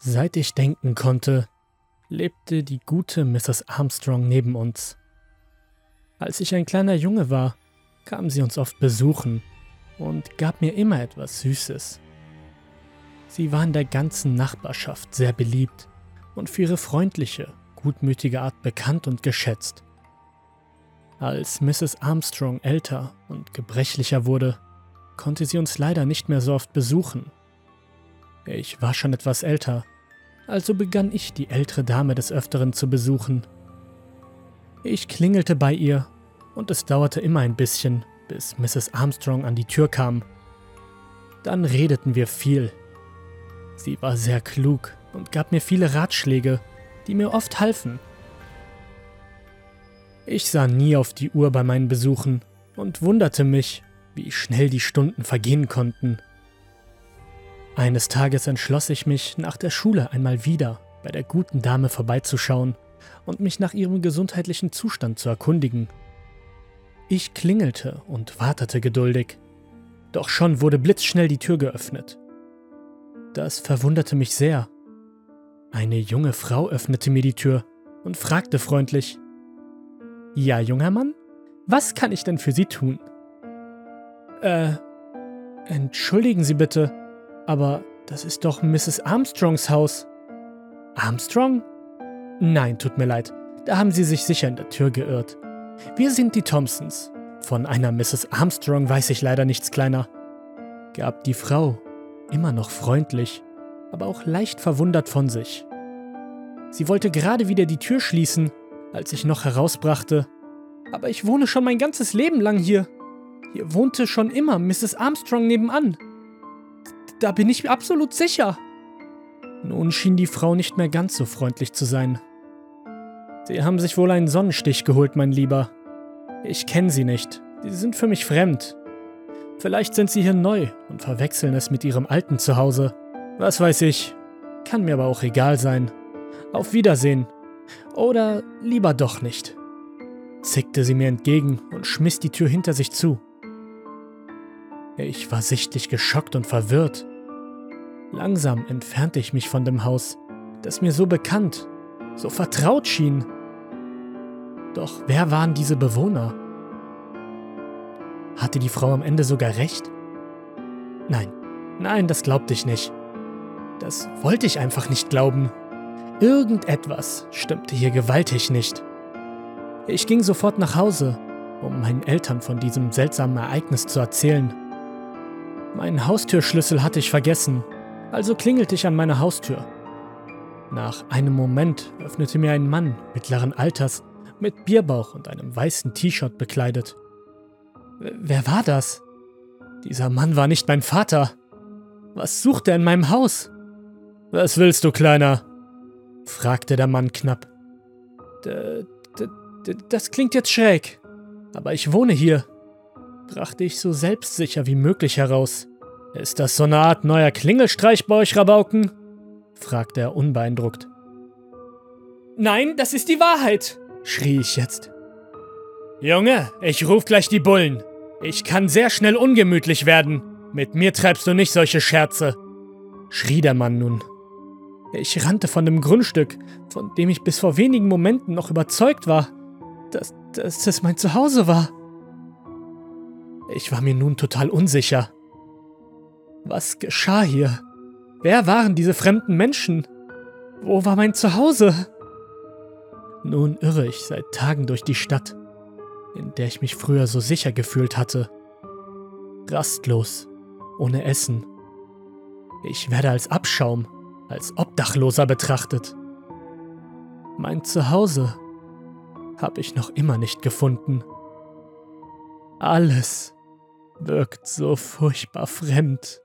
Seit ich denken konnte, lebte die gute Mrs. Armstrong neben uns. Als ich ein kleiner Junge war, kam sie uns oft besuchen und gab mir immer etwas Süßes. Sie war in der ganzen Nachbarschaft sehr beliebt und für ihre freundliche, gutmütige Art bekannt und geschätzt. Als Mrs. Armstrong älter und gebrechlicher wurde, konnte sie uns leider nicht mehr so oft besuchen. Ich war schon etwas älter, also begann ich die ältere Dame des Öfteren zu besuchen. Ich klingelte bei ihr und es dauerte immer ein bisschen, bis Mrs. Armstrong an die Tür kam. Dann redeten wir viel. Sie war sehr klug und gab mir viele Ratschläge, die mir oft halfen. Ich sah nie auf die Uhr bei meinen Besuchen und wunderte mich, wie schnell die Stunden vergehen konnten. Eines Tages entschloss ich mich, nach der Schule einmal wieder bei der guten Dame vorbeizuschauen und mich nach ihrem gesundheitlichen Zustand zu erkundigen. Ich klingelte und wartete geduldig, doch schon wurde blitzschnell die Tür geöffnet. Das verwunderte mich sehr. Eine junge Frau öffnete mir die Tür und fragte freundlich, Ja, junger Mann, was kann ich denn für Sie tun? Äh, entschuldigen Sie bitte, aber das ist doch Mrs. Armstrongs Haus. Armstrong? Nein, tut mir leid, da haben Sie sich sicher in der Tür geirrt. Wir sind die Thompsons. Von einer Mrs. Armstrong weiß ich leider nichts kleiner. Gab die Frau, immer noch freundlich, aber auch leicht verwundert von sich. Sie wollte gerade wieder die Tür schließen, als ich noch herausbrachte, aber ich wohne schon mein ganzes Leben lang hier. Hier wohnte schon immer Mrs. Armstrong nebenan. Da bin ich absolut sicher. Nun schien die Frau nicht mehr ganz so freundlich zu sein. Sie haben sich wohl einen Sonnenstich geholt, mein Lieber. Ich kenne Sie nicht. Sie sind für mich fremd. Vielleicht sind Sie hier neu und verwechseln es mit Ihrem alten Zuhause. Was weiß ich. Kann mir aber auch egal sein. Auf Wiedersehen. Oder lieber doch nicht. Zickte sie mir entgegen und schmiss die Tür hinter sich zu. Ich war sichtlich geschockt und verwirrt. Langsam entfernte ich mich von dem Haus, das mir so bekannt, so vertraut schien. Doch wer waren diese Bewohner? Hatte die Frau am Ende sogar recht? Nein, nein, das glaubte ich nicht. Das wollte ich einfach nicht glauben. Irgendetwas stimmte hier gewaltig nicht. Ich ging sofort nach Hause, um meinen Eltern von diesem seltsamen Ereignis zu erzählen. Meinen Haustürschlüssel hatte ich vergessen, also klingelte ich an meiner Haustür. Nach einem Moment öffnete mir ein Mann mittleren Alters mit Bierbauch und einem weißen T-Shirt bekleidet. Wer war das? Dieser Mann war nicht mein Vater. Was sucht er in meinem Haus? Was willst du, Kleiner? fragte der Mann knapp. D das klingt jetzt schräg, aber ich wohne hier brachte ich so selbstsicher wie möglich heraus. Ist das so eine Art neuer Klingelstreich bei euch, Rabauken? fragte er unbeeindruckt. Nein, das ist die Wahrheit, schrie ich jetzt. Junge, ich ruf gleich die Bullen. Ich kann sehr schnell ungemütlich werden. Mit mir treibst du nicht solche Scherze, schrie der Mann nun. Ich rannte von dem Grundstück, von dem ich bis vor wenigen Momenten noch überzeugt war, dass, dass es mein Zuhause war. Ich war mir nun total unsicher. Was geschah hier? Wer waren diese fremden Menschen? Wo war mein Zuhause? Nun irre ich seit Tagen durch die Stadt, in der ich mich früher so sicher gefühlt hatte. Rastlos, ohne Essen. Ich werde als Abschaum, als Obdachloser betrachtet. Mein Zuhause habe ich noch immer nicht gefunden. Alles wirkt so furchtbar fremd.